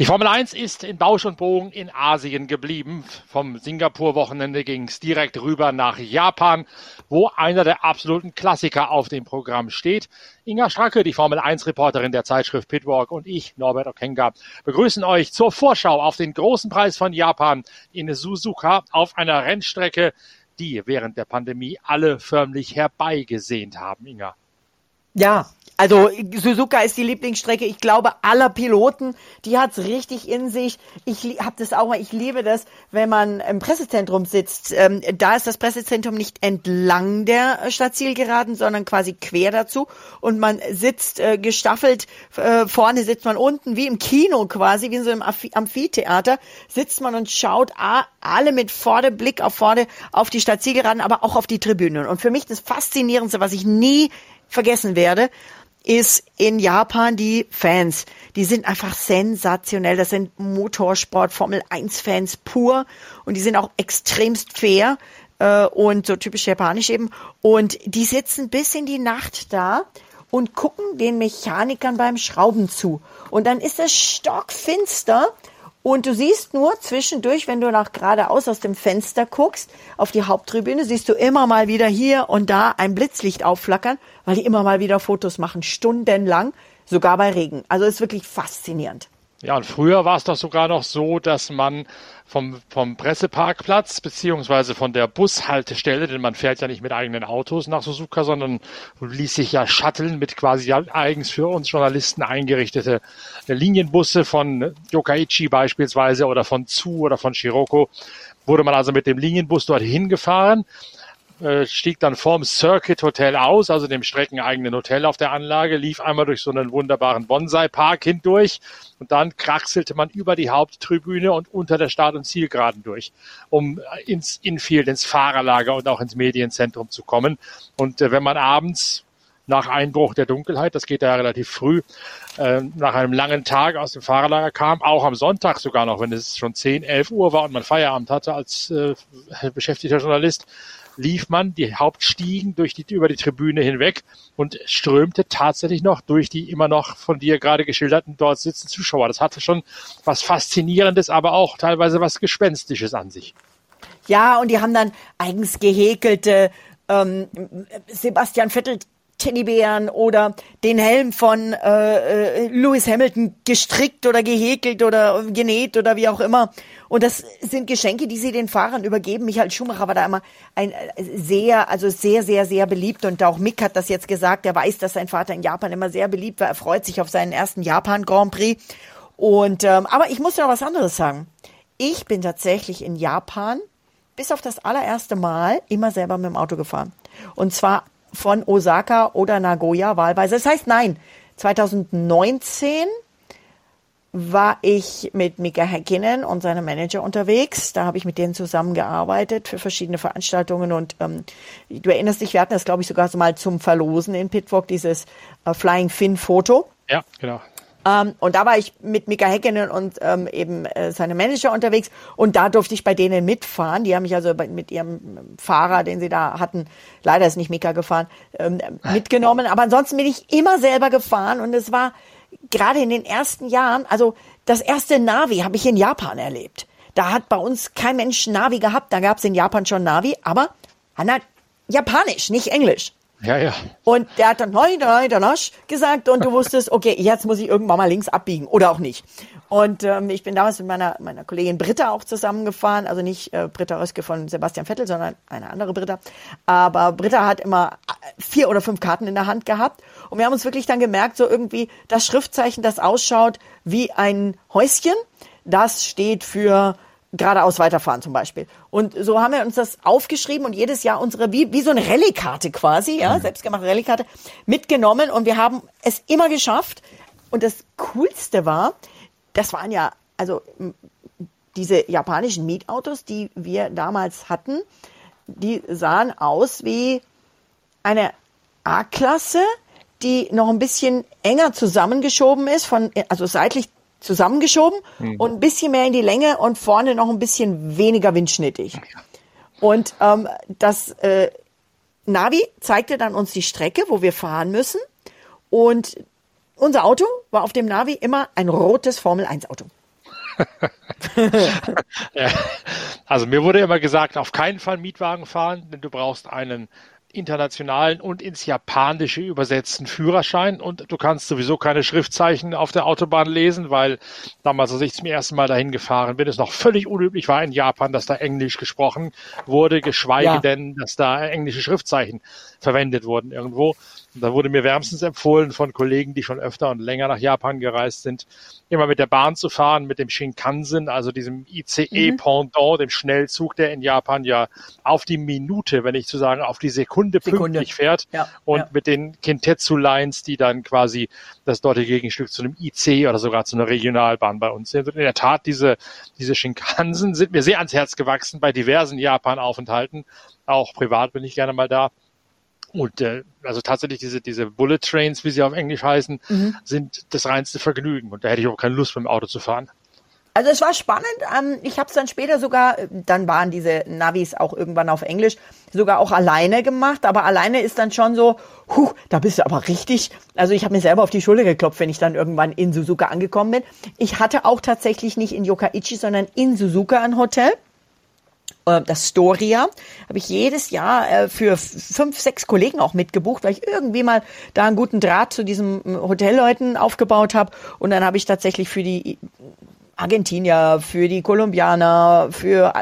Die Formel 1 ist in Bausch und Bogen in Asien geblieben. Vom Singapur-Wochenende ging es direkt rüber nach Japan, wo einer der absoluten Klassiker auf dem Programm steht. Inga Stracke, die Formel 1-Reporterin der Zeitschrift Pitwalk und ich, Norbert Okenga, begrüßen euch zur Vorschau auf den großen Preis von Japan in Suzuka auf einer Rennstrecke, die während der Pandemie alle förmlich herbeigesehnt haben, Inga. Ja, also Suzuka ist die Lieblingsstrecke, ich glaube, aller Piloten. Die hat's richtig in sich. Ich habe das auch mal, ich liebe das, wenn man im Pressezentrum sitzt. Ähm, da ist das Pressezentrum nicht entlang der Stadtzielgeraden, sondern quasi quer dazu. Und man sitzt äh, gestaffelt, äh, vorne sitzt man unten, wie im Kino quasi, wie in so einem Amphitheater, sitzt man und schaut ah, alle mit vorne Blick auf vorne auf die Stadtzielgeraden, aber auch auf die Tribünen. Und für mich das Faszinierendste, was ich nie vergessen werde, ist in Japan die Fans. Die sind einfach sensationell. Das sind Motorsport, Formel 1 Fans pur und die sind auch extremst fair äh, und so typisch japanisch eben. Und die sitzen bis in die Nacht da und gucken den Mechanikern beim Schrauben zu. Und dann ist es stockfinster und du siehst nur zwischendurch, wenn du nach geradeaus aus dem Fenster guckst, auf die Haupttribüne, siehst du immer mal wieder hier und da ein Blitzlicht aufflackern, weil die immer mal wieder Fotos machen, stundenlang, sogar bei Regen. Also ist wirklich faszinierend. Ja, und früher war es doch sogar noch so, dass man vom, vom Presseparkplatz beziehungsweise von der Bushaltestelle, denn man fährt ja nicht mit eigenen Autos nach Suzuka, sondern ließ sich ja shutteln mit quasi eigens für uns Journalisten eingerichtete Linienbusse von Yokaichi beispielsweise oder von Tsu oder von Shiroko. Wurde man also mit dem Linienbus dorthin gefahren äh, stieg dann vorm Circuit Hotel aus, also dem streckeneigenen Hotel auf der Anlage, lief einmal durch so einen wunderbaren Bonsai-Park hindurch und dann kraxelte man über die Haupttribüne und unter der Start- und Zielgeraden durch, um ins Infield, ins Fahrerlager und auch ins Medienzentrum zu kommen. Und äh, wenn man abends nach Einbruch der Dunkelheit, das geht ja relativ früh, äh, nach einem langen Tag aus dem Fahrerlager kam, auch am Sonntag sogar noch, wenn es schon 10, 11 Uhr war und man Feierabend hatte als äh, beschäftigter Journalist, lief man die Hauptstiegen durch die, über die Tribüne hinweg und strömte tatsächlich noch durch die immer noch von dir gerade geschilderten dort sitzenden Zuschauer. Das hatte schon was Faszinierendes, aber auch teilweise was Gespenstisches an sich. Ja, und die haben dann eigens gehäkelte ähm, Sebastian Vettel Teddybären oder den Helm von äh, äh, Lewis Hamilton gestrickt oder gehäkelt oder genäht oder wie auch immer. Und das sind Geschenke, die sie den Fahrern übergeben. Michael Schumacher war da immer ein äh, sehr, also sehr, sehr, sehr beliebt. Und auch Mick hat das jetzt gesagt. Er weiß, dass sein Vater in Japan immer sehr beliebt war. Er freut sich auf seinen ersten Japan Grand Prix. Und ähm, aber ich muss noch was anderes sagen. Ich bin tatsächlich in Japan bis auf das allererste Mal immer selber mit dem Auto gefahren. Und zwar von Osaka oder Nagoya wahlweise. Das heißt, nein, 2019 war ich mit Mika Häkkinen und seinem Manager unterwegs. Da habe ich mit denen zusammengearbeitet für verschiedene Veranstaltungen und ähm, du erinnerst dich, wir hatten das, glaube ich, sogar so mal zum Verlosen in Pitwalk, dieses äh, Flying Fin Foto. Ja, genau. Ähm, und da war ich mit Mika Häkkinen und ähm, eben äh, seine Manager unterwegs und da durfte ich bei denen mitfahren. Die haben mich also bei, mit ihrem Fahrer, den sie da hatten, leider ist nicht Mika gefahren, ähm, mitgenommen. Aber ansonsten bin ich immer selber gefahren und es war gerade in den ersten Jahren, also das erste Navi habe ich in Japan erlebt. Da hat bei uns kein Mensch Navi gehabt. Da gab es in Japan schon Navi, aber Japanisch, nicht Englisch. Ja, ja. Und der hat dann nein, nein, nein, gesagt und du wusstest, okay, jetzt muss ich irgendwann mal links abbiegen oder auch nicht. Und ähm, ich bin damals mit meiner, meiner Kollegin Britta auch zusammengefahren, also nicht äh, Britta Röske von Sebastian Vettel, sondern eine andere Britta. Aber Britta hat immer äh, vier oder fünf Karten in der Hand gehabt und wir haben uns wirklich dann gemerkt, so irgendwie das Schriftzeichen, das ausschaut wie ein Häuschen, das steht für geradeaus weiterfahren zum Beispiel. Und so haben wir uns das aufgeschrieben und jedes Jahr unsere, wie, wie so eine Rallye-Karte quasi, ja, mhm. selbstgemachte Rallye-Karte, mitgenommen und wir haben es immer geschafft. Und das Coolste war, das waren ja, also diese japanischen Mietautos, die wir damals hatten, die sahen aus wie eine A-Klasse, die noch ein bisschen enger zusammengeschoben ist, von, also seitlich zusammengeschoben mhm. und ein bisschen mehr in die Länge und vorne noch ein bisschen weniger windschnittig. Und ähm, das äh, Navi zeigte dann uns die Strecke, wo wir fahren müssen. Und unser Auto war auf dem Navi immer ein rotes Formel 1 Auto. ja. Also mir wurde immer gesagt, auf keinen Fall Mietwagen fahren, denn du brauchst einen internationalen und ins Japanische übersetzten Führerschein und du kannst sowieso keine Schriftzeichen auf der Autobahn lesen, weil damals, als ich zum ersten Mal dahin gefahren bin, es noch völlig unüblich war in Japan, dass da Englisch gesprochen wurde, geschweige ja. denn, dass da englische Schriftzeichen verwendet wurden irgendwo. Und da wurde mir wärmstens empfohlen von Kollegen, die schon öfter und länger nach Japan gereist sind, immer mit der Bahn zu fahren, mit dem Shinkansen, also diesem ICE-Pendant, mhm. dem Schnellzug, der in Japan ja auf die Minute, wenn ich zu sagen, auf die Sekunde, Sekunde. pünktlich fährt. Ja, und ja. mit den Kintetsu-Lines, die dann quasi das dortige Gegenstück zu einem IC oder sogar zu einer Regionalbahn bei uns sind. Und in der Tat, diese, diese Shinkansen sind mir sehr ans Herz gewachsen bei diversen Japan-Aufenthalten. Auch privat bin ich gerne mal da. Und äh, also tatsächlich diese, diese Bullet Trains, wie sie auf Englisch heißen, mhm. sind das reinste Vergnügen. Und da hätte ich auch keine Lust, mit dem Auto zu fahren. Also es war spannend. Ähm, ich habe es dann später sogar, dann waren diese Navis auch irgendwann auf Englisch, sogar auch alleine gemacht. Aber alleine ist dann schon so, huh, da bist du aber richtig. Also ich habe mir selber auf die Schulter geklopft, wenn ich dann irgendwann in Suzuka angekommen bin. Ich hatte auch tatsächlich nicht in Yokkaichi, sondern in Suzuka ein Hotel. Äh, das Storia, habe ich jedes Jahr äh, für fünf, sechs Kollegen auch mitgebucht, weil ich irgendwie mal da einen guten Draht zu diesen äh, Hotelleuten aufgebaut habe. Und dann habe ich tatsächlich für die Argentinier, für die Kolumbianer, für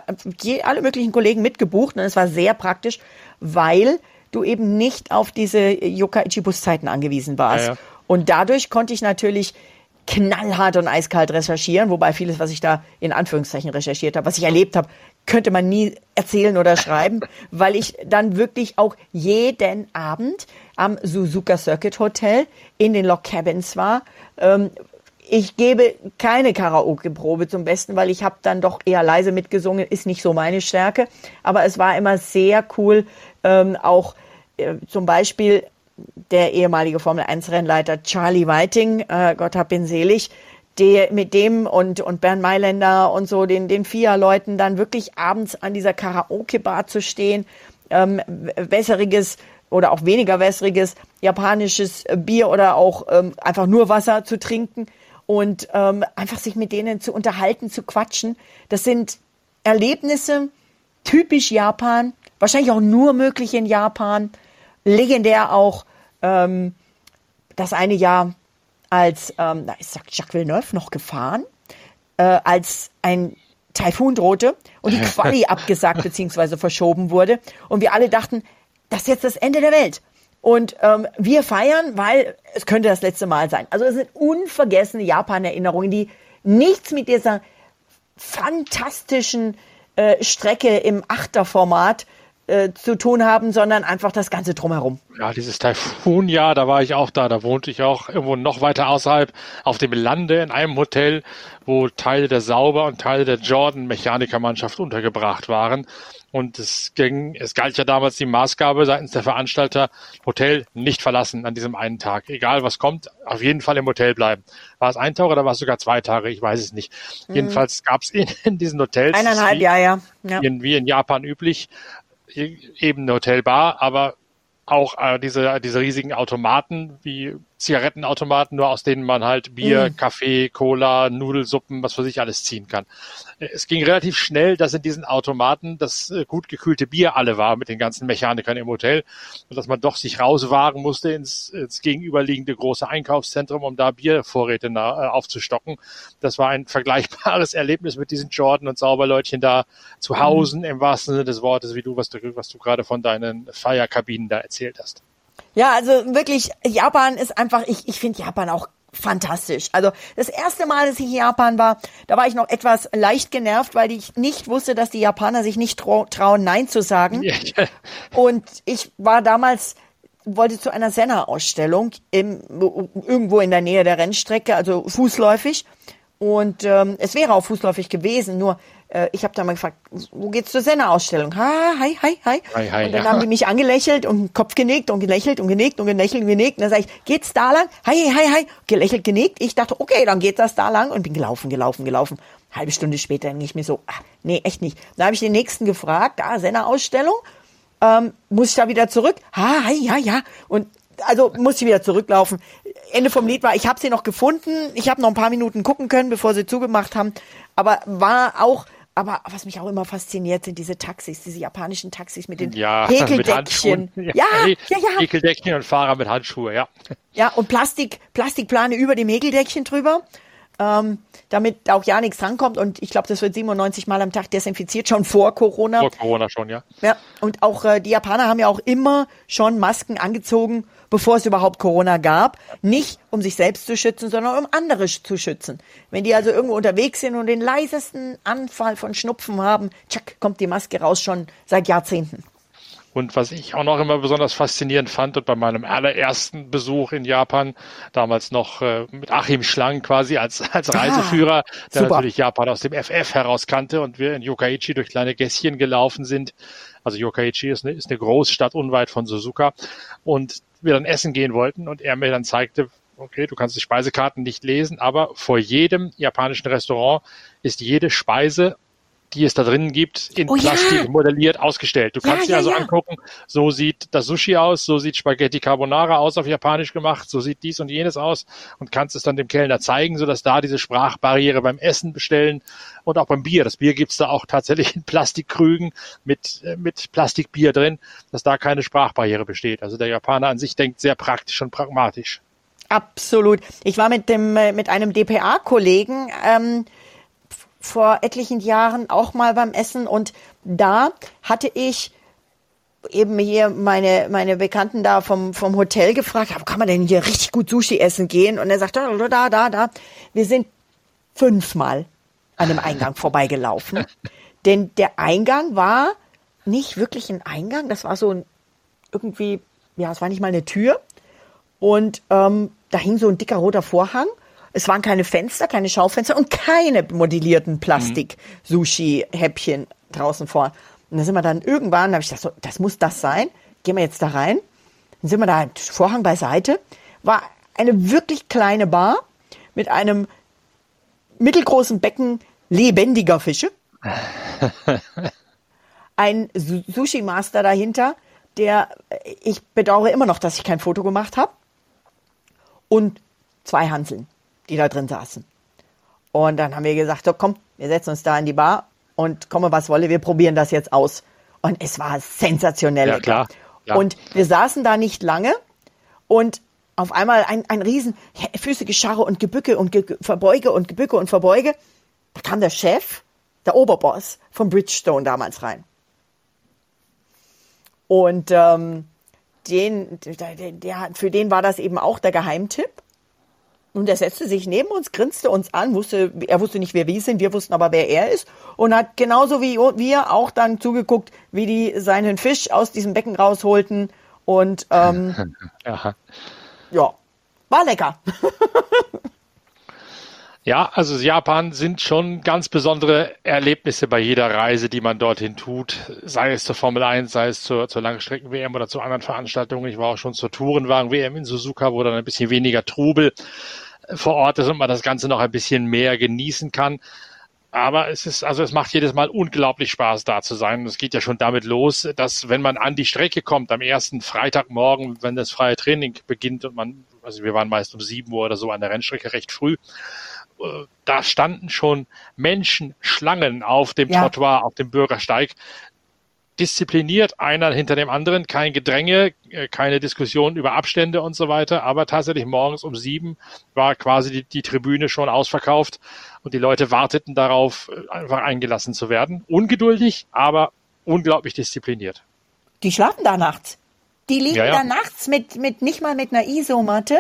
alle möglichen Kollegen mitgebucht. Und es war sehr praktisch, weil du eben nicht auf diese Yokkaichi-Buszeiten angewiesen warst. Ja, ja. Und dadurch konnte ich natürlich knallhart und eiskalt recherchieren, wobei vieles, was ich da in Anführungszeichen recherchiert habe, was ich erlebt habe, könnte man nie erzählen oder schreiben, weil ich dann wirklich auch jeden Abend am Suzuka Circuit Hotel in den Log Cabins war. Ähm, ich gebe keine Karaoke-Probe zum Besten, weil ich habe dann doch eher leise mitgesungen, ist nicht so meine Stärke. Aber es war immer sehr cool, ähm, auch äh, zum Beispiel der ehemalige Formel 1 Rennleiter Charlie Whiting, äh, Gott hab ihn selig, der, mit dem und, und Bernd Mailänder und so, den, den FIA-Leuten dann wirklich abends an dieser Karaoke-Bar zu stehen, ähm, wässriges oder auch weniger wässriges japanisches Bier oder auch ähm, einfach nur Wasser zu trinken und ähm, einfach sich mit denen zu unterhalten, zu quatschen. Das sind Erlebnisse, typisch Japan, wahrscheinlich auch nur möglich in Japan, legendär auch ähm, das eine Jahr als, ähm, da ist Jacques Villeneuve noch gefahren, äh, als ein Taifun drohte und die Quali abgesagt bzw. verschoben wurde. Und wir alle dachten, das ist jetzt das Ende der Welt. Und ähm, wir feiern, weil es könnte das letzte Mal sein. Also es sind unvergessene Japan-Erinnerungen, die nichts mit dieser fantastischen äh, Strecke im Achterformat äh, zu tun haben, sondern einfach das Ganze drumherum. Ja, dieses Taifun-Jahr, da war ich auch da. Da wohnte ich auch irgendwo noch weiter außerhalb auf dem Lande in einem Hotel, wo Teile der Sauber und Teile der Jordan-Mechanikermannschaft untergebracht waren. Und es ging, es galt ja damals die Maßgabe seitens der Veranstalter, Hotel nicht verlassen an diesem einen Tag. Egal was kommt, auf jeden Fall im Hotel bleiben. War es ein Tag oder war es sogar zwei Tage? Ich weiß es nicht. Mhm. Jedenfalls gab es in, in, diesen Hotels. Eineinhalb, wie, ja, ja. ja. wie in Japan üblich, eben eine Hotelbar, aber auch äh, diese, diese riesigen Automaten wie Zigarettenautomaten, nur aus denen man halt Bier, mm. Kaffee, Cola, Nudelsuppen, was für sich alles ziehen kann. Es ging relativ schnell, dass in diesen Automaten das äh, gut gekühlte Bier alle war mit den ganzen Mechanikern im Hotel und dass man doch sich rauswagen musste ins, ins gegenüberliegende große Einkaufszentrum, um da Biervorräte na, äh, aufzustocken. Das war ein vergleichbares Erlebnis mit diesen Jordan und Sauberleutchen da zu Hause mm. im wahrsten Sinne des Wortes, wie du, was du, was du gerade von deinen Feierkabinen da erzählt hast. Ja, also wirklich, Japan ist einfach, ich, ich finde Japan auch fantastisch. Also das erste Mal, dass ich in Japan war, da war ich noch etwas leicht genervt, weil ich nicht wusste, dass die Japaner sich nicht trau trauen, Nein zu sagen. Ja, ja. Und ich war damals wollte zu einer Senna-Ausstellung irgendwo in der Nähe der Rennstrecke, also fußläufig. Und ähm, es wäre auch fußläufig gewesen, nur äh, ich habe dann mal gefragt, wo geht's zur Senna-Ausstellung? Ha, hi, hi, hi. hi, hi und dann ja. haben die mich angelächelt und den Kopf genickt und gelächelt und genickt und gelächelt und genickt. Und dann sage ich, geht's da lang? Hi, hi, hi. Gelächelt, genickt. Ich dachte, okay, dann geht das da lang und bin gelaufen, gelaufen, gelaufen. Halbe Stunde später denke ich mir so, ach, nee, echt nicht. Dann habe ich den nächsten gefragt, da, Senna-Ausstellung. Ähm, muss ich da wieder zurück? Ha, hi, ja, ja. Und also muss ich wieder zurücklaufen. Ende vom Lied war, ich habe sie noch gefunden. Ich habe noch ein paar Minuten gucken können, bevor sie zugemacht haben. Aber war auch, aber was mich auch immer fasziniert, sind diese Taxis, diese japanischen Taxis mit den ja, Häkeldeckchen. Mit ja, ja, ja, ja. Häkeldeckchen und Fahrer mit Handschuhe, ja. Ja, und Plastik, Plastikplane über dem Häkeldeckchen drüber ähm, damit auch ja nichts drankommt. Und ich glaube, das wird 97 Mal am Tag desinfiziert, schon vor Corona. Vor Corona schon, ja. Ja, und auch äh, die Japaner haben ja auch immer schon Masken angezogen, bevor es überhaupt Corona gab. Nicht um sich selbst zu schützen, sondern um andere zu schützen. Wenn die also irgendwo unterwegs sind und den leisesten Anfall von Schnupfen haben, tschack, kommt die Maske raus schon seit Jahrzehnten. Und was ich auch noch immer besonders faszinierend fand und bei meinem allerersten Besuch in Japan, damals noch äh, mit Achim Schlang quasi als, als ah, Reiseführer, ah, der super. natürlich Japan aus dem FF heraus kannte und wir in Yokkaichi durch kleine Gässchen gelaufen sind. Also Yokkaichi ist eine, ist eine Großstadt unweit von Suzuka und wir dann essen gehen wollten und er mir dann zeigte, okay, du kannst die Speisekarten nicht lesen, aber vor jedem japanischen Restaurant ist jede Speise die es da drinnen gibt, in oh, Plastik ja. modelliert ausgestellt. Du kannst ja, dir also angucken, so sieht das Sushi aus, so sieht Spaghetti Carbonara aus auf Japanisch gemacht, so sieht dies und jenes aus und kannst es dann dem Kellner zeigen, sodass da diese Sprachbarriere beim Essen bestellen und auch beim Bier. Das Bier gibt's da auch tatsächlich in Plastikkrügen mit, äh, mit Plastikbier drin, dass da keine Sprachbarriere besteht. Also der Japaner an sich denkt sehr praktisch und pragmatisch. Absolut. Ich war mit dem äh, mit einem DPA-Kollegen ähm, vor etlichen Jahren auch mal beim Essen und da hatte ich eben hier meine, meine Bekannten da vom, vom Hotel gefragt, kann man denn hier richtig gut Sushi essen gehen? Und er sagte, da, da, da, da. Wir sind fünfmal an dem Eingang vorbeigelaufen. Denn der Eingang war nicht wirklich ein Eingang, das war so ein, irgendwie, ja, es war nicht mal eine Tür. Und ähm, da hing so ein dicker roter Vorhang es waren keine Fenster, keine Schaufenster und keine modellierten Plastik-Sushi-Häppchen draußen vor. Und dann sind wir dann irgendwann, da habe ich gedacht, so, das muss das sein. Gehen wir jetzt da rein. Dann sind wir da, Vorhang beiseite. War eine wirklich kleine Bar mit einem mittelgroßen Becken lebendiger Fische. Ein Sushi-Master dahinter, der, ich bedauere immer noch, dass ich kein Foto gemacht habe. Und zwei Hanseln die da drin saßen. Und dann haben wir gesagt, so komm, wir setzen uns da in die Bar und komme was wolle, wir probieren das jetzt aus. Und es war sensationell. Ja, klar. Ja. Und wir saßen da nicht lange und auf einmal ein, ein riesen Füße gescharre und Gebücke und Ge Verbeuge und Gebücke und Verbeuge. Da kam der Chef, der Oberboss von Bridgestone damals rein. Und ähm, den, der, der, für den war das eben auch der Geheimtipp. Und er setzte sich neben uns, grinste uns an, wusste, er wusste nicht, wer wir sind, wir wussten aber, wer er ist. Und hat genauso wie wir auch dann zugeguckt, wie die seinen Fisch aus diesem Becken rausholten. Und ähm, ja, war lecker. Ja, also Japan sind schon ganz besondere Erlebnisse bei jeder Reise, die man dorthin tut, sei es zur Formel 1, sei es zur, zur Langstrecken-WM oder zu anderen Veranstaltungen. Ich war auch schon zur Tourenwagen-WM in Suzuka, wo dann ein bisschen weniger Trubel vor Ort ist und man das Ganze noch ein bisschen mehr genießen kann. Aber es ist, also es macht jedes Mal unglaublich Spaß, da zu sein. Es geht ja schon damit los, dass wenn man an die Strecke kommt, am ersten Freitagmorgen, wenn das freie Training beginnt und man, also wir waren meist um sieben Uhr oder so an der Rennstrecke recht früh, da standen schon Menschen, Schlangen auf dem ja. Trottoir, auf dem Bürgersteig. Diszipliniert, einer hinter dem anderen, kein Gedränge, äh, keine Diskussion über Abstände und so weiter. Aber tatsächlich morgens um sieben war quasi die, die Tribüne schon ausverkauft und die Leute warteten darauf, äh, einfach eingelassen zu werden. Ungeduldig, aber unglaublich diszipliniert. Die schlafen da nachts. Die liegen ja, ja. da nachts mit, mit nicht mal mit einer Isomatte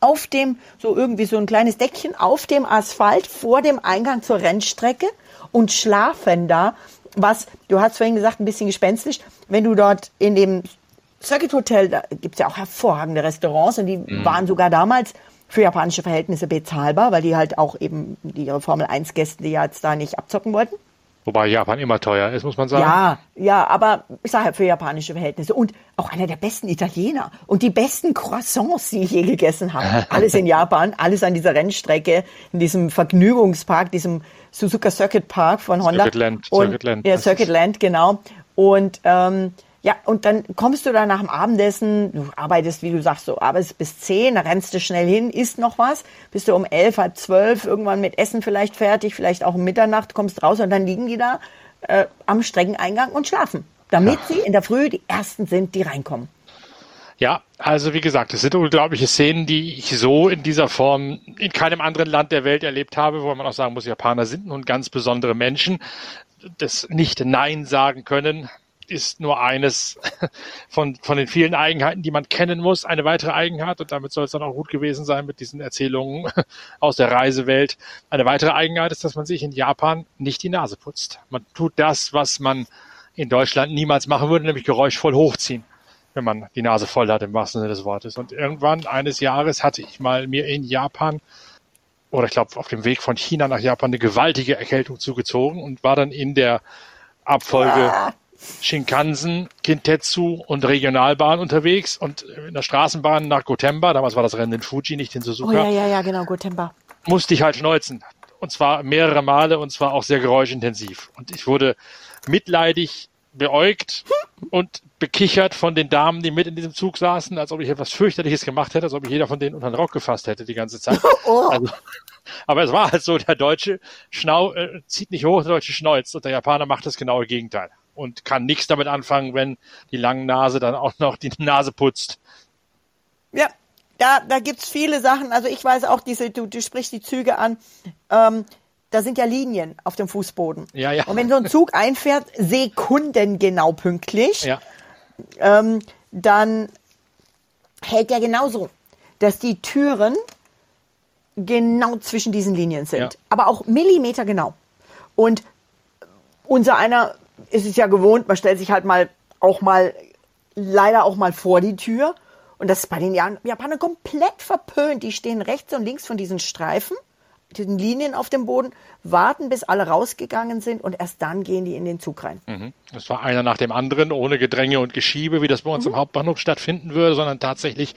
auf dem, so irgendwie so ein kleines Deckchen auf dem Asphalt vor dem Eingang zur Rennstrecke und schlafen da. Was, du hast vorhin gesagt, ein bisschen gespenstisch, wenn du dort in dem Circuit Hotel, da gibt's ja auch hervorragende Restaurants und die mhm. waren sogar damals für japanische Verhältnisse bezahlbar, weil die halt auch eben ihre Formel 1 Gäste, die jetzt da nicht abzocken wollten. Wobei Japan immer teuer ist, muss man sagen. Ja, ja, aber ich sage ja für japanische Verhältnisse. Und auch einer der besten Italiener. Und die besten Croissants, die ich je gegessen habe. Alles in Japan, alles an dieser Rennstrecke, in diesem Vergnügungspark, diesem Suzuka Circuit Park von Honda. Circuit Land. Und, Circuit Land. Ja, Circuit Land, genau. Und ähm, Ja, und dann kommst du da nach dem Abendessen, du arbeitest, wie du sagst, so arbeitest bis zehn, rennst du schnell hin, isst noch was, bist du um elf, halb zwölf, irgendwann mit Essen vielleicht fertig, vielleicht auch um Mitternacht, kommst raus und dann liegen die da äh, am Streckeneingang und schlafen, damit ja. sie in der Früh die Ersten sind, die reinkommen. Ja, also wie gesagt, es sind unglaubliche Szenen, die ich so in dieser Form in keinem anderen Land der Welt erlebt habe, wo man auch sagen muss, Japaner sind nun ganz besondere Menschen. Das nicht Nein sagen können, ist nur eines von, von den vielen Eigenheiten, die man kennen muss. Eine weitere Eigenheit, und damit soll es dann auch gut gewesen sein mit diesen Erzählungen aus der Reisewelt. Eine weitere Eigenheit ist, dass man sich in Japan nicht die Nase putzt. Man tut das, was man in Deutschland niemals machen würde, nämlich geräuschvoll hochziehen, wenn man die Nase voll hat, im wahrsten Sinne des Wortes. Und irgendwann eines Jahres hatte ich mal mir in Japan oder ich glaube auf dem Weg von China nach Japan eine gewaltige Erkältung zugezogen und war dann in der Abfolge ah. Shinkansen, Kintetsu und Regionalbahn unterwegs und in der Straßenbahn nach Gotemba, damals war das Rennen in Fuji, nicht in Suzuka. Oh ja, ja, ja, genau, Gotemba. Musste ich halt schneuzen. Und zwar mehrere Male und zwar auch sehr geräuschintensiv. Und ich wurde mitleidig beäugt und bekichert von den Damen, die mit in diesem Zug saßen, als ob ich etwas fürchterliches gemacht hätte, als ob ich jeder von denen unter den Rock gefasst hätte die ganze Zeit. Oh. Also, aber es war halt so, der Deutsche schnau, äh, zieht nicht hoch, der Deutsche schneuzt und der Japaner macht das genaue Gegenteil und kann nichts damit anfangen, wenn die lange Nase dann auch noch die Nase putzt. Ja, da, da gibt's viele Sachen. Also ich weiß auch, diese, du, du sprichst die Züge an. Ähm, da sind ja Linien auf dem Fußboden. Ja, ja. Und wenn so ein Zug einfährt, sekundengenau pünktlich, ja. ähm, dann hält der genauso, dass die Türen genau zwischen diesen Linien sind. Ja. Aber auch Millimeter genau. Und unser einer ist es ja gewohnt, man stellt sich halt mal auch mal, leider auch mal vor die Tür. Und das ist bei den Japanern komplett verpönt. Die stehen rechts und links von diesen Streifen, diesen Linien auf dem Boden, warten, bis alle rausgegangen sind und erst dann gehen die in den Zug rein. Mhm. Das war einer nach dem anderen, ohne Gedränge und Geschiebe, wie das bei uns mhm. im Hauptbahnhof stattfinden würde, sondern tatsächlich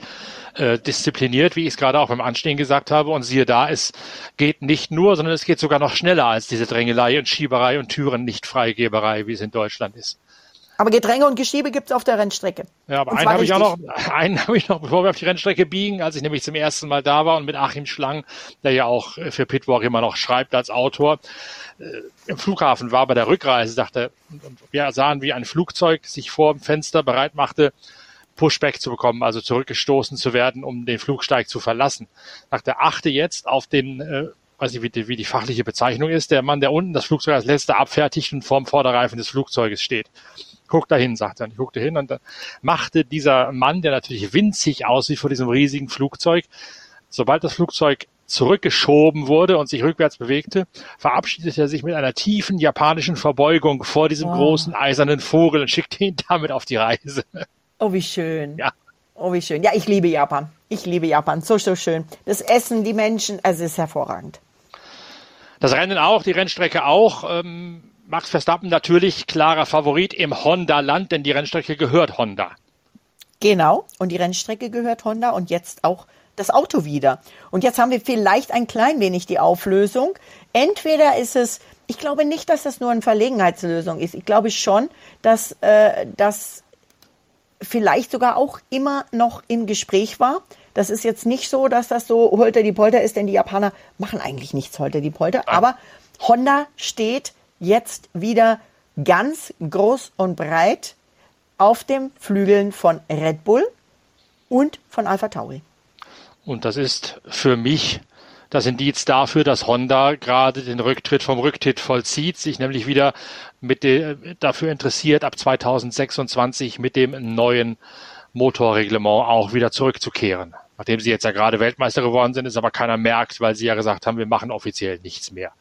äh, diszipliniert, wie ich es gerade auch beim Anstehen gesagt habe. Und siehe da, es geht nicht nur, sondern es geht sogar noch schneller als diese Drängelei und Schieberei und Türen-Nichtfreigeberei, wie es in Deutschland ist. Aber Gedränge und Geschiebe gibt es auf der Rennstrecke. Ja, aber einen habe ich auch noch, einen habe ich noch, bevor wir auf die Rennstrecke biegen, als ich nämlich zum ersten Mal da war und mit Achim Schlang, der ja auch für Pitwalk immer noch schreibt als Autor, äh, im Flughafen war bei der Rückreise, dachte, und wir sahen, wie ein Flugzeug sich vor dem Fenster bereit machte, Pushback zu bekommen, also zurückgestoßen zu werden, um den Flugsteig zu verlassen. Dachte, achte jetzt auf den äh, weiß nicht, wie die, wie die fachliche Bezeichnung ist, der Mann, der unten das Flugzeug als letzter abfertigt und vorm Vorderreifen des Flugzeuges steht guck da hin, sagte er. Ich guckte hin und dann machte dieser Mann, der natürlich winzig aussieht vor diesem riesigen Flugzeug, sobald das Flugzeug zurückgeschoben wurde und sich rückwärts bewegte, verabschiedete er sich mit einer tiefen japanischen Verbeugung vor diesem oh. großen eisernen Vogel und schickte ihn damit auf die Reise. Oh, wie schön. Ja. Oh, wie schön. Ja, ich liebe Japan. Ich liebe Japan. So, so schön. Das Essen, die Menschen, also es ist hervorragend. Das Rennen auch, die Rennstrecke auch. Ähm, Max Verstappen natürlich klarer Favorit im Honda-Land, denn die Rennstrecke gehört Honda. Genau, und die Rennstrecke gehört Honda und jetzt auch das Auto wieder. Und jetzt haben wir vielleicht ein klein wenig die Auflösung. Entweder ist es, ich glaube nicht, dass das nur eine Verlegenheitslösung ist. Ich glaube schon, dass äh, das vielleicht sogar auch immer noch im Gespräch war. Das ist jetzt nicht so, dass das so holter die Polter ist, denn die Japaner machen eigentlich nichts holter die Polter. Aber Honda steht jetzt wieder ganz groß und breit auf dem Flügeln von Red Bull und von Alpha Tauri. Und das ist für mich das Indiz dafür, dass Honda gerade den Rücktritt vom Rücktritt vollzieht, sich nämlich wieder mit de, dafür interessiert, ab 2026 mit dem neuen Motorreglement auch wieder zurückzukehren. Nachdem sie jetzt ja gerade Weltmeister geworden sind, ist aber keiner merkt, weil sie ja gesagt haben, wir machen offiziell nichts mehr.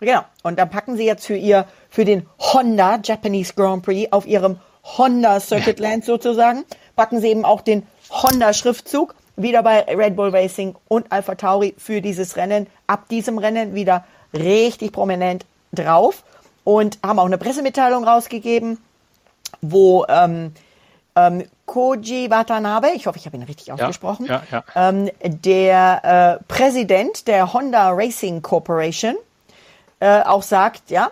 Genau. Und dann packen sie jetzt für ihr, für den Honda Japanese Grand Prix auf ihrem Honda Circuit Land sozusagen, packen sie eben auch den Honda Schriftzug wieder bei Red Bull Racing und Alpha Tauri für dieses Rennen. Ab diesem Rennen wieder richtig prominent drauf und haben auch eine Pressemitteilung rausgegeben, wo ähm, ähm, Koji Watanabe, ich hoffe, ich habe ihn richtig ausgesprochen, ja, ja, ja. Ähm, der äh, Präsident der Honda Racing Corporation, äh, auch sagt, ja,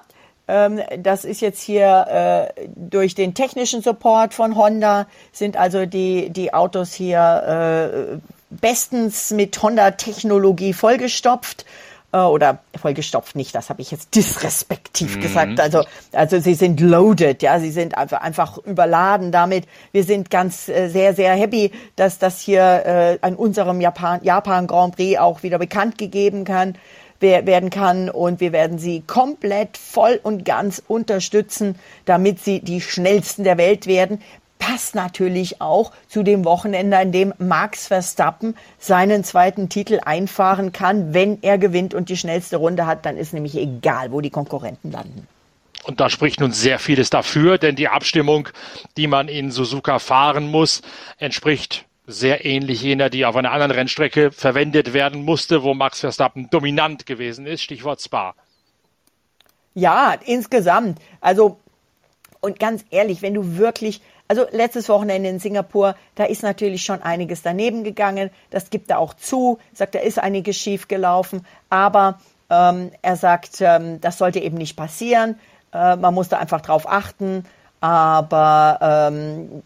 Ähm, das ist jetzt hier äh, durch den technischen Support von Honda sind also die, die Autos hier äh, bestens mit Honda-Technologie vollgestopft äh, oder vollgestopft nicht, das habe ich jetzt disrespektiv mhm. gesagt. Also, also sie sind loaded, ja, sie sind einfach, einfach überladen damit. Wir sind ganz äh, sehr, sehr happy, dass das hier äh, an unserem Japan, Japan Grand Prix auch wieder bekannt gegeben kann werden kann und wir werden sie komplett voll und ganz unterstützen, damit sie die schnellsten der Welt werden. Passt natürlich auch zu dem Wochenende, an dem Max Verstappen seinen zweiten Titel einfahren kann. Wenn er gewinnt und die schnellste Runde hat, dann ist nämlich egal, wo die Konkurrenten landen. Und da spricht nun sehr vieles dafür, denn die Abstimmung, die man in Suzuka fahren muss, entspricht sehr ähnlich jener, die auf einer anderen Rennstrecke verwendet werden musste, wo Max Verstappen dominant gewesen ist. Stichwort Spa. Ja, insgesamt. Also, und ganz ehrlich, wenn du wirklich, also letztes Wochenende in Singapur, da ist natürlich schon einiges daneben gegangen. Das gibt er auch zu, sagt, da ist einiges schief gelaufen. Aber ähm, er sagt, ähm, das sollte eben nicht passieren. Äh, man muss da einfach drauf achten. Aber ähm,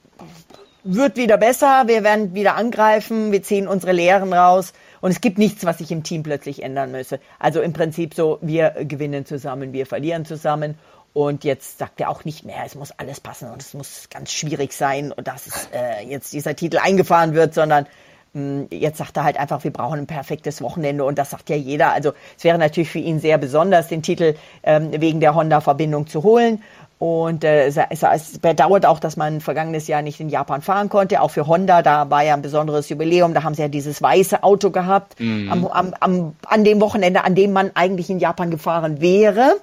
wird wieder besser, wir werden wieder angreifen, wir ziehen unsere Lehren raus und es gibt nichts, was sich im Team plötzlich ändern müsse. Also im Prinzip so, wir gewinnen zusammen, wir verlieren zusammen und jetzt sagt er auch nicht mehr, es muss alles passen und es muss ganz schwierig sein und dass äh, jetzt dieser Titel eingefahren wird, sondern mh, hm, jetzt sagt er halt einfach, wir brauchen ein perfektes Wochenende und das sagt ja jeder. Also es wäre natürlich für ihn sehr besonders, den Titel ähm, wegen der Honda-Verbindung zu holen und äh, es, es bedauert auch, dass man vergangenes Jahr nicht in Japan fahren konnte. Auch für Honda, da war ja ein besonderes Jubiläum. Da haben sie ja dieses weiße Auto gehabt mhm. am, am, am, an dem Wochenende, an dem man eigentlich in Japan gefahren wäre.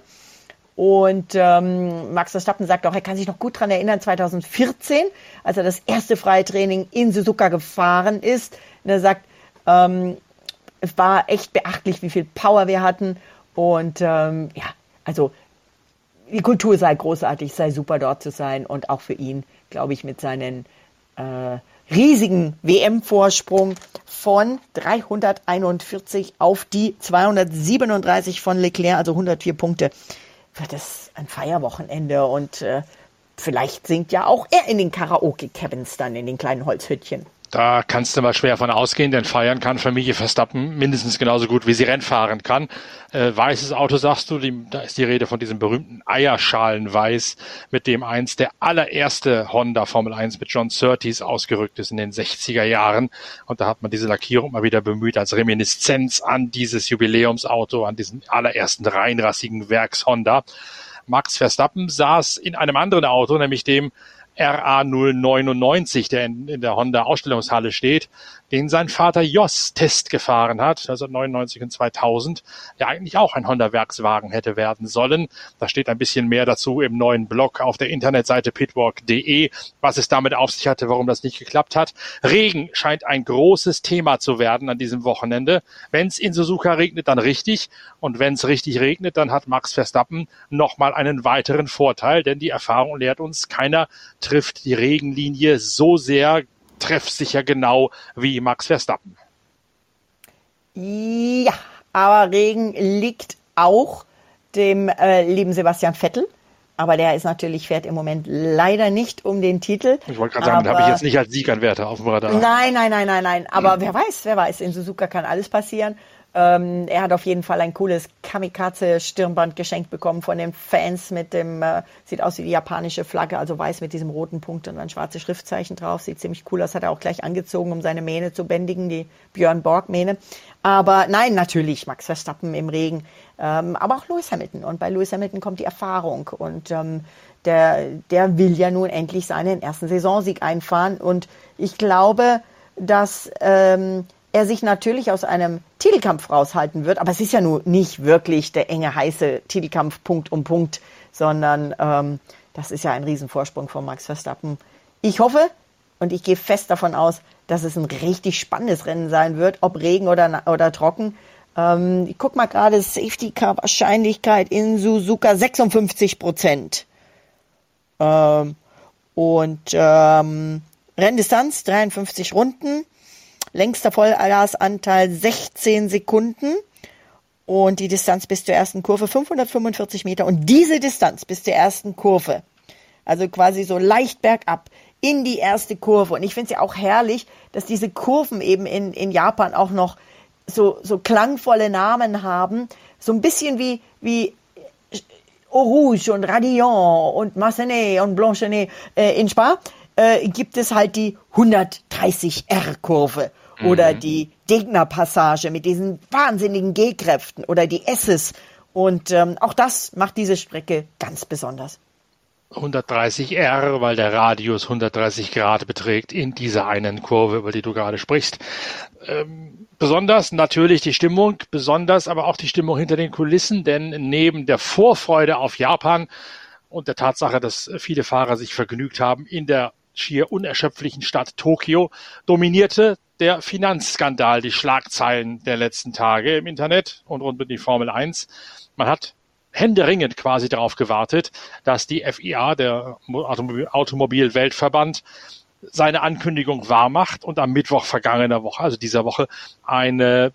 Und ähm, Max Verstappen sagt auch, er kann sich noch gut dran erinnern, 2014, als er das erste Freitraining in Suzuka gefahren ist. Und er sagt, ähm, es war echt beachtlich, wie viel Power wir hatten. Und ähm, ja, also die Kultur sei großartig, sei super dort zu sein und auch für ihn, glaube ich, mit seinen äh, riesigen WM-Vorsprung von 341 auf die 237 von Leclerc, also 104 Punkte, wird es ein Feierwochenende und äh, vielleicht singt ja auch er in den Karaoke-Cabins dann in den kleinen Holzhüttchen. Da kannst du mal schwer von ausgehen, denn feiern kann Familie Verstappen mindestens genauso gut, wie sie Rennfahren kann. Äh, weißes Auto sagst du, die, da ist die Rede von diesem berühmten Eierschalenweiß, mit dem einst der allererste Honda Formel 1 mit John Surtees ausgerückt ist in den 60er Jahren. Und da hat man diese Lackierung mal wieder bemüht als Reminiszenz an dieses Jubiläumsauto, an diesen allerersten reinrassigen Werks Honda. Max Verstappen saß in einem anderen Auto, nämlich dem RA099, der in, in der Honda Ausstellungshalle steht, den sein Vater Jos Test gefahren hat, 1999 und 2000, der eigentlich auch ein Honda-Werkswagen hätte werden sollen. Da steht ein bisschen mehr dazu im neuen Blog auf der Internetseite pitwalk.de, was es damit auf sich hatte, warum das nicht geklappt hat. Regen scheint ein großes Thema zu werden an diesem Wochenende. Wenn es in Suzuka regnet, dann richtig. Und wenn es richtig regnet, dann hat Max Verstappen nochmal einen weiteren Vorteil, denn die Erfahrung lehrt uns, keiner trifft die Regenlinie so sehr treffsicher genau wie Max Verstappen. Ja, aber Regen liegt auch dem äh, lieben Sebastian Vettel. Aber der ist natürlich, fährt im Moment leider nicht um den Titel. Ich wollte gerade sagen, da habe ich jetzt nicht als Sieganwärter auf dem Radar. Nein, nein, nein, nein, nein. Aber hm. wer weiß, wer weiß, in Suzuka kann alles passieren. Ähm, er hat auf jeden Fall ein cooles Kamikaze-Stirnband geschenkt bekommen von den Fans mit dem, äh, sieht aus wie die japanische Flagge, also weiß mit diesem roten Punkt und dann schwarze Schriftzeichen drauf. Sieht ziemlich cool aus, hat er auch gleich angezogen, um seine Mähne zu bändigen, die Björn Borg-Mähne. Aber nein, natürlich Max Verstappen im Regen, ähm, aber auch Lewis Hamilton. Und bei Lewis Hamilton kommt die Erfahrung und ähm, der, der will ja nun endlich seinen ersten Saisonsieg einfahren. Und ich glaube, dass ähm, er sich natürlich aus einem Titelkampf raushalten wird. Aber es ist ja nun nicht wirklich der enge, heiße Titelkampf Punkt um Punkt, sondern ähm, das ist ja ein Riesenvorsprung von Max Verstappen. Ich hoffe und ich gehe fest davon aus, dass es ein richtig spannendes Rennen sein wird, ob Regen oder, oder trocken. Ähm, ich guck mal gerade, Safety Car Wahrscheinlichkeit in Suzuka 56 Prozent. Ähm, und ähm, Renndistanz 53 Runden längster Vollgasanteil 16 Sekunden und die Distanz bis zur ersten Kurve 545 Meter und diese Distanz bis zur ersten Kurve, also quasi so leicht bergab in die erste Kurve. Und ich finde es ja auch herrlich, dass diese Kurven eben in, in Japan auch noch so, so klangvolle Namen haben. So ein bisschen wie, wie Eau Rouge und Radillon und Massenet und Blanchenet äh, in Spa äh, gibt es halt die 130R-Kurve mhm. oder die Degner-Passage mit diesen wahnsinnigen G-Kräften oder die S's. Und ähm, auch das macht diese Strecke ganz besonders. 130R, weil der Radius 130 Grad beträgt in dieser einen Kurve, über die du gerade sprichst. Ähm, besonders natürlich die Stimmung, besonders aber auch die Stimmung hinter den Kulissen, denn neben der Vorfreude auf Japan und der Tatsache, dass viele Fahrer sich vergnügt haben in der schier unerschöpflichen Stadt Tokio, dominierte der Finanzskandal die Schlagzeilen der letzten Tage im Internet und rund um die Formel 1. Man hat händeringend quasi darauf gewartet, dass die FIA, der Automobil-Weltverband, seine Ankündigung wahrmacht und am Mittwoch vergangener Woche, also dieser Woche, eine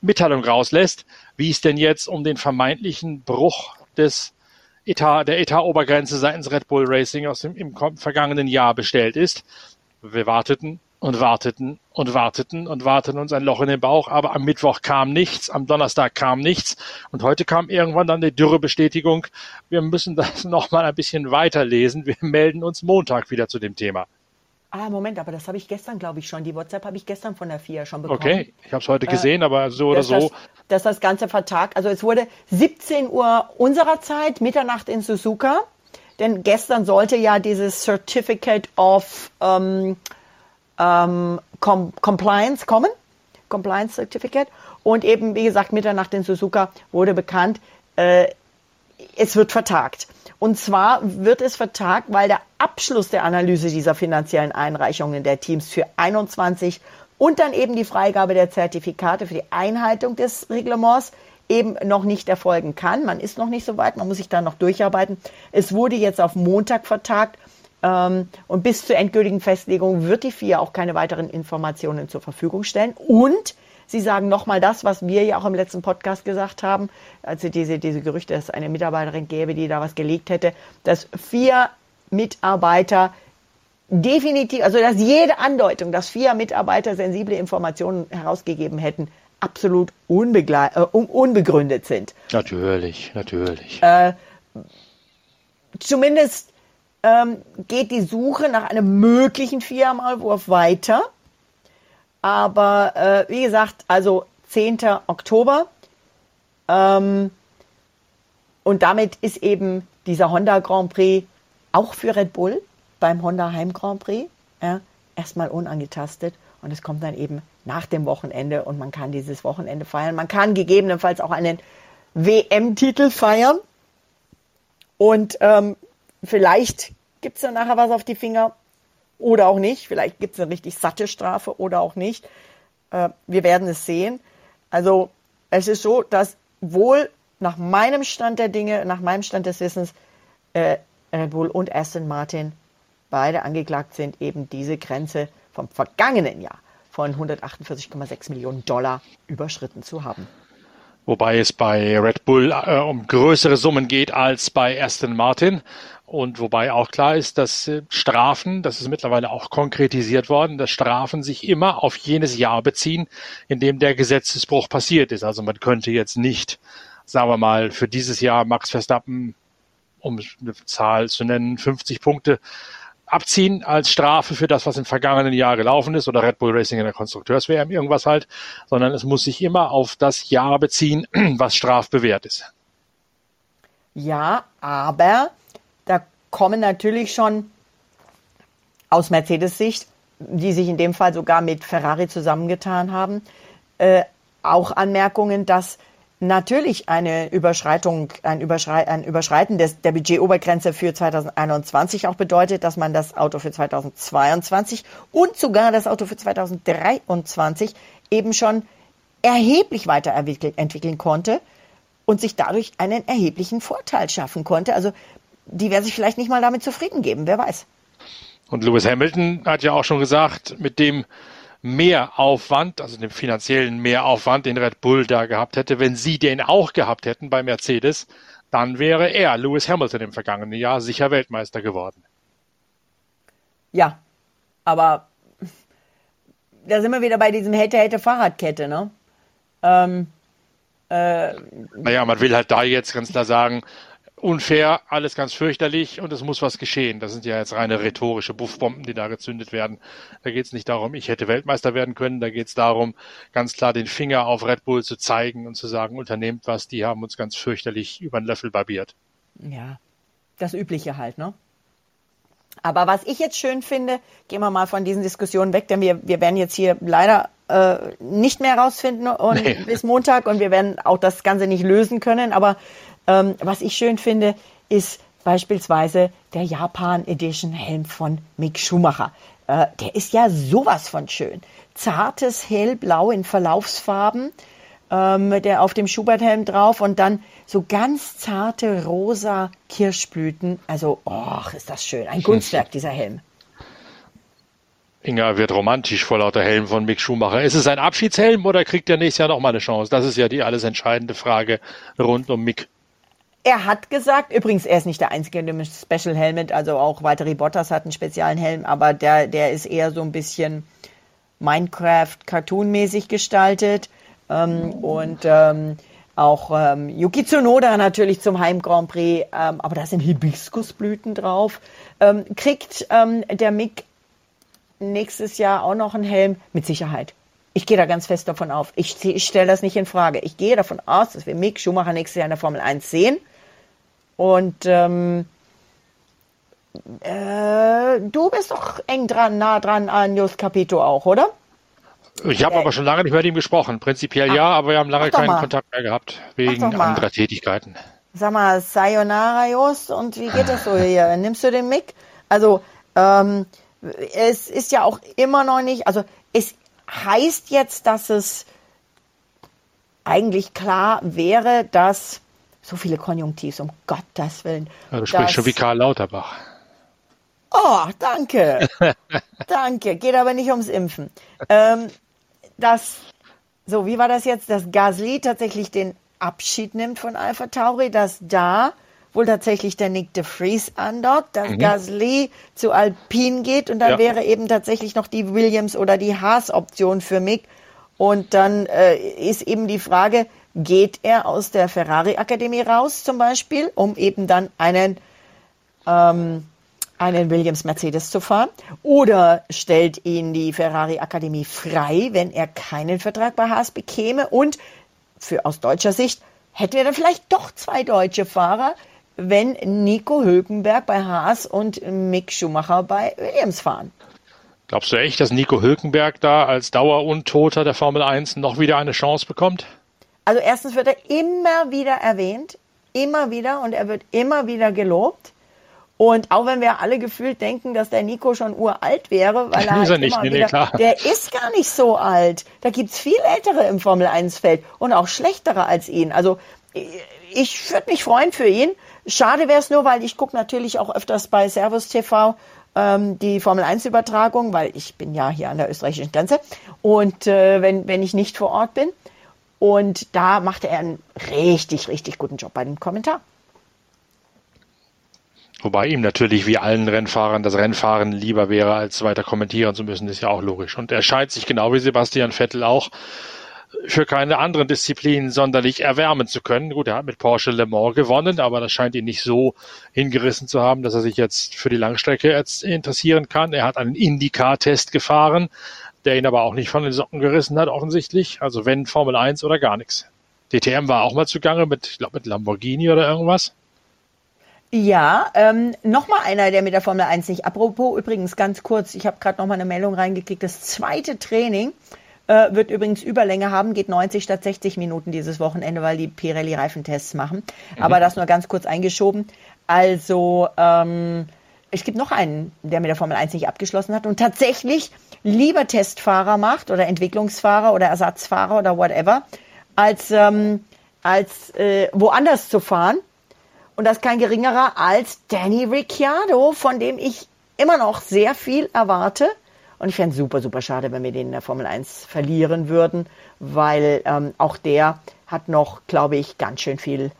Mitteilung rauslässt, wie es denn jetzt um den vermeintlichen Bruch des Etat, der Etat-Obergrenze seitens Red Bull Racing aus dem im vergangenen Jahr bestellt ist. Wir warteten und warteten und warteten und warteten uns ein Loch in den Bauch, aber am Mittwoch kam nichts, am Donnerstag kam nichts und heute kam irgendwann dann die dürre Bestätigung, wir müssen das nochmal ein bisschen weiterlesen, wir melden uns Montag wieder zu dem Thema. Ah, Moment, aber das habe ich gestern, glaube ich, schon. Die WhatsApp habe ich gestern von der FIA schon bekommen. Okay, ich habe es heute gesehen, äh, aber so oder so. Das, dass das Ganze vertagt. Also es wurde 17 Uhr unserer Zeit, Mitternacht in Suzuka. Denn gestern sollte ja dieses Certificate of ähm, ähm, Com Compliance kommen, Compliance Certificate. Und eben, wie gesagt, Mitternacht in Suzuka wurde bekannt, äh, es wird vertagt. Und zwar wird es vertagt, weil der Abschluss der Analyse dieser finanziellen Einreichungen der Teams für 21 und dann eben die Freigabe der Zertifikate für die Einhaltung des Reglements eben noch nicht erfolgen kann. Man ist noch nicht so weit, man muss sich da noch durcharbeiten. Es wurde jetzt auf Montag vertagt und bis zur endgültigen Festlegung wird die FIA auch keine weiteren Informationen zur Verfügung stellen. Und sie sagen nochmal das, was wir ja auch im letzten Podcast gesagt haben, also diese, diese Gerüchte, dass es eine Mitarbeiterin gäbe, die da was gelegt hätte, dass vier Mitarbeiter definitiv, also dass jede Andeutung, dass vier Mitarbeiter sensible Informationen herausgegeben hätten, absolut unbegle äh, unbegründet sind. Natürlich, natürlich. Äh, zumindest ähm, geht die Suche nach einem möglichen Viermalwurf weiter. Aber äh, wie gesagt, also 10. Oktober. Ähm, und damit ist eben dieser Honda Grand Prix auch für Red Bull beim Honda Heim Grand Prix ja, erstmal unangetastet. Und es kommt dann eben nach dem Wochenende und man kann dieses Wochenende feiern. Man kann gegebenenfalls auch einen WM-Titel feiern. Und ähm, vielleicht gibt es dann nachher was auf die Finger oder auch nicht. Vielleicht gibt es eine richtig satte Strafe oder auch nicht. Äh, wir werden es sehen. Also es ist so, dass wohl nach meinem Stand der Dinge, nach meinem Stand des Wissens, äh, Red Bull und Aston Martin beide angeklagt sind, eben diese Grenze vom vergangenen Jahr von 148,6 Millionen Dollar überschritten zu haben. Wobei es bei Red Bull äh, um größere Summen geht als bei Aston Martin. Und wobei auch klar ist, dass äh, Strafen, das ist mittlerweile auch konkretisiert worden, dass Strafen sich immer auf jenes Jahr beziehen, in dem der Gesetzesbruch passiert ist. Also man könnte jetzt nicht, sagen wir mal, für dieses Jahr Max Verstappen, um eine Zahl zu nennen, 50 Punkte abziehen als Strafe für das, was im vergangenen Jahr gelaufen ist oder Red Bull Racing in der Konstrukteurs-WM irgendwas halt, sondern es muss sich immer auf das Jahr beziehen, was strafbewehrt ist. Ja, aber kommen natürlich schon aus Mercedes-Sicht, die sich in dem Fall sogar mit Ferrari zusammengetan haben, äh, auch Anmerkungen, dass natürlich eine Überschreitung, ein, Überschrei ein Überschreiten des, der Budgetobergrenze für 2021 auch bedeutet, dass man das Auto für 2022 und sogar das Auto für 2023 eben schon erheblich weiterentwickeln konnte und sich dadurch einen erheblichen Vorteil schaffen konnte. Also die werden sich vielleicht nicht mal damit zufrieden geben, wer weiß. Und Lewis Hamilton hat ja auch schon gesagt, mit dem Mehraufwand, also dem finanziellen Mehraufwand, den Red Bull da gehabt hätte, wenn sie den auch gehabt hätten bei Mercedes, dann wäre er, Lewis Hamilton, im vergangenen Jahr sicher Weltmeister geworden. Ja, aber da sind wir wieder bei diesem Hätte-Hätte-Fahrradkette, ne? Ähm, äh, naja, man will halt da jetzt ganz klar sagen, unfair, alles ganz fürchterlich und es muss was geschehen. Das sind ja jetzt reine rhetorische Buffbomben, die da gezündet werden. Da geht es nicht darum, ich hätte Weltmeister werden können, da geht es darum, ganz klar den Finger auf Red Bull zu zeigen und zu sagen, unternehmt was, die haben uns ganz fürchterlich über den Löffel barbiert. Ja, das Übliche halt, ne? Aber was ich jetzt schön finde, gehen wir mal von diesen Diskussionen weg, denn wir, wir werden jetzt hier leider äh, nicht mehr rausfinden und nee. bis Montag und wir werden auch das Ganze nicht lösen können. Aber ähm, was ich schön finde, ist beispielsweise der Japan Edition Helm von Mick Schumacher. Äh, der ist ja sowas von schön. Zartes Hellblau in Verlaufsfarben, ähm, der auf dem Schubert-Helm drauf und dann so ganz zarte rosa Kirschblüten. Also, ach, ist das schön. Ein Kunstwerk, dieser Helm. Inga wird romantisch vor lauter Helm von Mick Schumacher. Ist es ein Abschiedshelm oder kriegt er nächstes Jahr noch mal eine Chance? Das ist ja die alles entscheidende Frage rund um Mick. Er hat gesagt, übrigens, er ist nicht der Einzige in dem Special Helmet, also auch Valtteri Bottas hat einen speziellen Helm, aber der, der ist eher so ein bisschen Minecraft-Cartoon-mäßig gestaltet. Ähm, und ähm, auch ähm, Yuki Tsunoda natürlich zum Heim Grand Prix, ähm, aber da sind Hibiskusblüten drauf. Ähm, kriegt ähm, der Mick nächstes Jahr auch noch einen Helm? Mit Sicherheit. Ich gehe da ganz fest davon auf. Ich, ich stelle das nicht in Frage. Ich gehe davon aus, dass wir Mick Schumacher nächstes Jahr in der Formel 1 sehen. Und ähm, äh, du bist doch eng dran, nah dran an Just Capito auch, oder? Ich habe äh, aber schon lange nicht mehr mit ihm gesprochen. Prinzipiell ach, ja, aber wir haben lange keinen mal. Kontakt mehr gehabt, wegen anderer Tätigkeiten. Sag mal, Sayonara Just, und wie geht das so hier? Nimmst du den Mick? Also, ähm, es ist ja auch immer noch nicht, also es heißt jetzt, dass es eigentlich klar wäre, dass so viele Konjunktivs, um Gottes Willen. Ja, du sprichst schon wie Karl Lauterbach. Oh, danke. danke. Geht aber nicht ums Impfen. Ähm, dass, so, wie war das jetzt, dass Gasly tatsächlich den Abschied nimmt von Alpha Tauri, dass da wohl tatsächlich der Nick de Vries andockt, dass mhm. Gasly zu Alpine geht und dann ja. wäre eben tatsächlich noch die Williams oder die Haas-Option für Mick. Und dann äh, ist eben die Frage, geht er aus der Ferrari-Akademie raus zum Beispiel, um eben dann einen, ähm, einen Williams-Mercedes zu fahren? Oder stellt ihn die Ferrari-Akademie frei, wenn er keinen Vertrag bei Haas bekäme? Und für aus deutscher Sicht hätten wir dann vielleicht doch zwei deutsche Fahrer, wenn Nico Hülkenberg bei Haas und Mick Schumacher bei Williams fahren. Glaubst du echt, dass Nico Hülkenberg da als Daueruntoter der Formel 1 noch wieder eine Chance bekommt? Also erstens wird er immer wieder erwähnt, immer wieder und er wird immer wieder gelobt. Und auch wenn wir alle gefühlt denken, dass der Nico schon uralt wäre, weil er, halt er nicht, immer nee, wieder, nee, der ist gar nicht so alt. Da gibt es viel ältere im Formel 1 Feld und auch schlechtere als ihn. Also ich würde mich freuen für ihn. Schade wäre es nur, weil ich gucke natürlich auch öfters bei Servus TV ähm, die Formel 1 Übertragung, weil ich bin ja hier an der österreichischen Grenze und äh, wenn, wenn ich nicht vor Ort bin. Und da machte er einen richtig, richtig guten Job bei dem Kommentar. Wobei ihm natürlich wie allen Rennfahrern das Rennfahren lieber wäre, als weiter kommentieren zu müssen, ist ja auch logisch. Und er scheint sich genau wie Sebastian Vettel auch für keine anderen Disziplinen sonderlich erwärmen zu können. Gut, er hat mit Porsche Le Mans gewonnen, aber das scheint ihn nicht so hingerissen zu haben, dass er sich jetzt für die Langstrecke interessieren kann. Er hat einen IndyCar-Test gefahren, der ihn aber auch nicht von den Socken gerissen hat, offensichtlich. Also wenn Formel 1 oder gar nichts. DTM war auch mal zugange mit, ich glaube, mit Lamborghini oder irgendwas. Ja, ähm, nochmal einer, der mit der Formel 1 nicht. Apropos übrigens ganz kurz, ich habe gerade nochmal eine Meldung reingekriegt. Das zweite Training äh, wird übrigens Überlänge haben, geht 90 statt 60 Minuten dieses Wochenende, weil die Pirelli Reifentests machen. Mhm. Aber das nur ganz kurz eingeschoben. Also ähm, es gibt noch einen, der mit der Formel 1 nicht abgeschlossen hat und tatsächlich lieber Testfahrer macht oder Entwicklungsfahrer oder Ersatzfahrer oder whatever, als, ähm, als äh, woanders zu fahren. Und das kein geringerer als Danny Ricciardo, von dem ich immer noch sehr viel erwarte Und ich fände es super, super schade, wenn wir den in der Formel 1 verlieren würden, weil ähm, auch der hat noch, glaube ich, ganz schön viel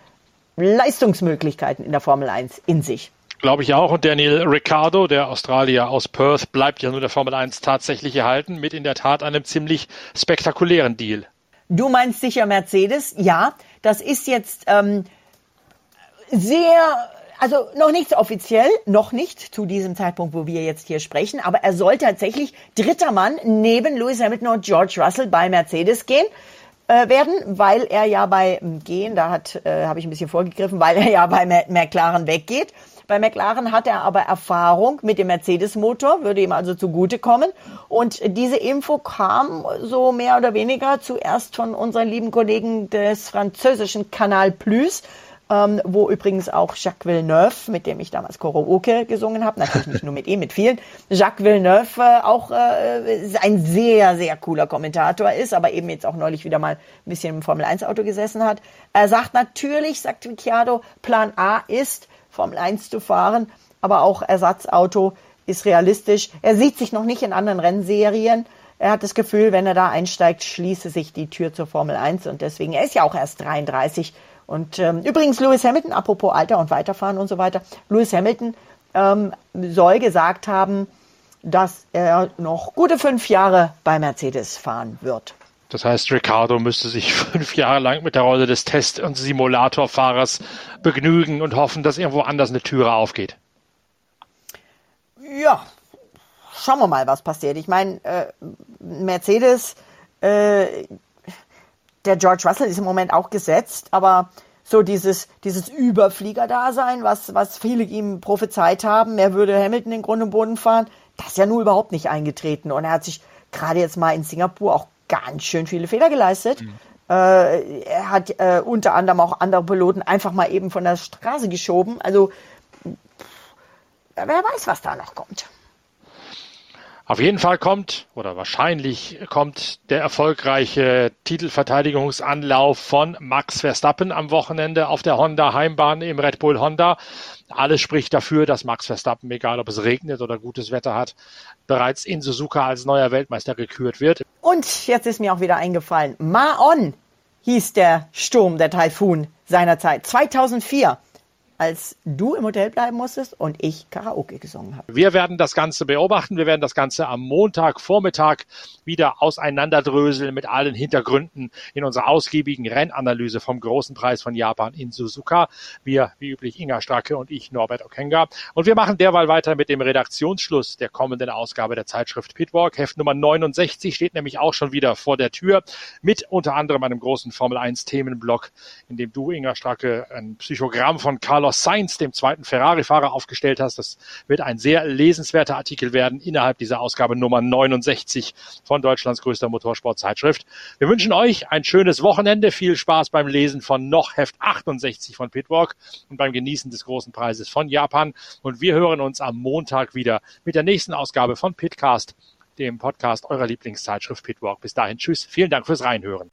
Leistungsmöglichkeiten in der Formel 1 in sich. Glaube ich auch. Und Daniel Ricciardo, der Australier aus Perth, bleibt ja nur der Formel 1 tatsächlich erhalten, mit in der Tat einem ziemlich spektakulären Deal. Du meinst sicher Mercedes? Ja, das ist jetzt ähm, sehr, also noch nichts offiziell, noch nicht zu diesem Zeitpunkt, wo wir jetzt hier sprechen, aber er soll tatsächlich dritter Mann neben Lewis Hamilton und George Russell bei Mercedes gehen äh, werden, weil er ja bei Gehen, da hat äh, habe ich ein bisschen vorgegriffen, weil er ja bei McLaren weggeht. Bei McLaren hat er aber Erfahrung mit dem Mercedes-Motor, würde ihm also zugutekommen. Und diese Info kam so mehr oder weniger zuerst von unseren lieben Kollegen des französischen Kanal Plus, ähm, wo übrigens auch Jacques Villeneuve, mit dem ich damals Korooke gesungen habe, natürlich nicht nur mit ihm, mit vielen, Jacques Villeneuve äh, auch äh, ein sehr, sehr cooler Kommentator ist, aber eben jetzt auch neulich wieder mal ein bisschen im Formel-1-Auto gesessen hat. Er sagt natürlich, sagt Ricciardo, Plan A ist, Formel 1 zu fahren, aber auch Ersatzauto ist realistisch. Er sieht sich noch nicht in anderen Rennserien. Er hat das Gefühl, wenn er da einsteigt, schließe sich die Tür zur Formel 1 und deswegen, er ist ja auch erst 33. Und ähm, übrigens Lewis Hamilton, apropos Alter und Weiterfahren und so weiter, Lewis Hamilton ähm, soll gesagt haben, dass er noch gute fünf Jahre bei Mercedes fahren wird. Das heißt, Ricardo müsste sich fünf Jahre lang mit der Rolle des Test- und Simulatorfahrers begnügen und hoffen, dass irgendwo anders eine Türe aufgeht. Ja, schauen wir mal, was passiert. Ich meine, äh, Mercedes, äh, der George Russell ist im Moment auch gesetzt, aber so dieses, dieses Überflieger-Dasein, was, was viele ihm prophezeit haben, er würde Hamilton in Grund und Boden fahren, das ist ja nun überhaupt nicht eingetreten. Und er hat sich gerade jetzt mal in Singapur auch ganz schön viele Fehler geleistet. Mhm. Äh, er hat äh, unter anderem auch andere Piloten einfach mal eben von der Straße geschoben. Also wer weiß, was da noch kommt. Auf jeden Fall kommt, oder wahrscheinlich kommt der erfolgreiche Titelverteidigungsanlauf von Max Verstappen am Wochenende auf der Honda Heimbahn im Red Bull Honda. Alles spricht dafür, dass Max Verstappen, egal ob es regnet oder gutes Wetter hat, bereits in Suzuka als neuer Weltmeister gekürt wird. Und jetzt ist mir auch wieder eingefallen, Maon hieß der Sturm, der Taifun seinerzeit, 2004 als du im Hotel bleiben musstest und ich Karaoke gesungen habe. Wir werden das Ganze beobachten. Wir werden das Ganze am Montagvormittag wieder auseinanderdröseln mit allen Hintergründen in unserer ausgiebigen Rennanalyse vom großen Preis von Japan in Suzuka. Wir, wie üblich, Inga Stracke und ich, Norbert Okenga. Und wir machen derweil weiter mit dem Redaktionsschluss der kommenden Ausgabe der Zeitschrift Pitwalk. Heft Nummer 69 steht nämlich auch schon wieder vor der Tür mit unter anderem einem großen Formel 1 Themenblock, in dem du, Inga Stracke, ein Psychogramm von Carlos Carlos Sainz, dem zweiten Ferrari-Fahrer, aufgestellt hast. Das wird ein sehr lesenswerter Artikel werden innerhalb dieser Ausgabe Nummer 69 von Deutschlands größter Motorsportzeitschrift. Wir wünschen euch ein schönes Wochenende, viel Spaß beim Lesen von noch Heft 68 von Pitwalk und beim Genießen des großen Preises von Japan. Und wir hören uns am Montag wieder mit der nächsten Ausgabe von Pitcast, dem Podcast eurer Lieblingszeitschrift Pitwalk. Bis dahin, tschüss, vielen Dank fürs Reinhören.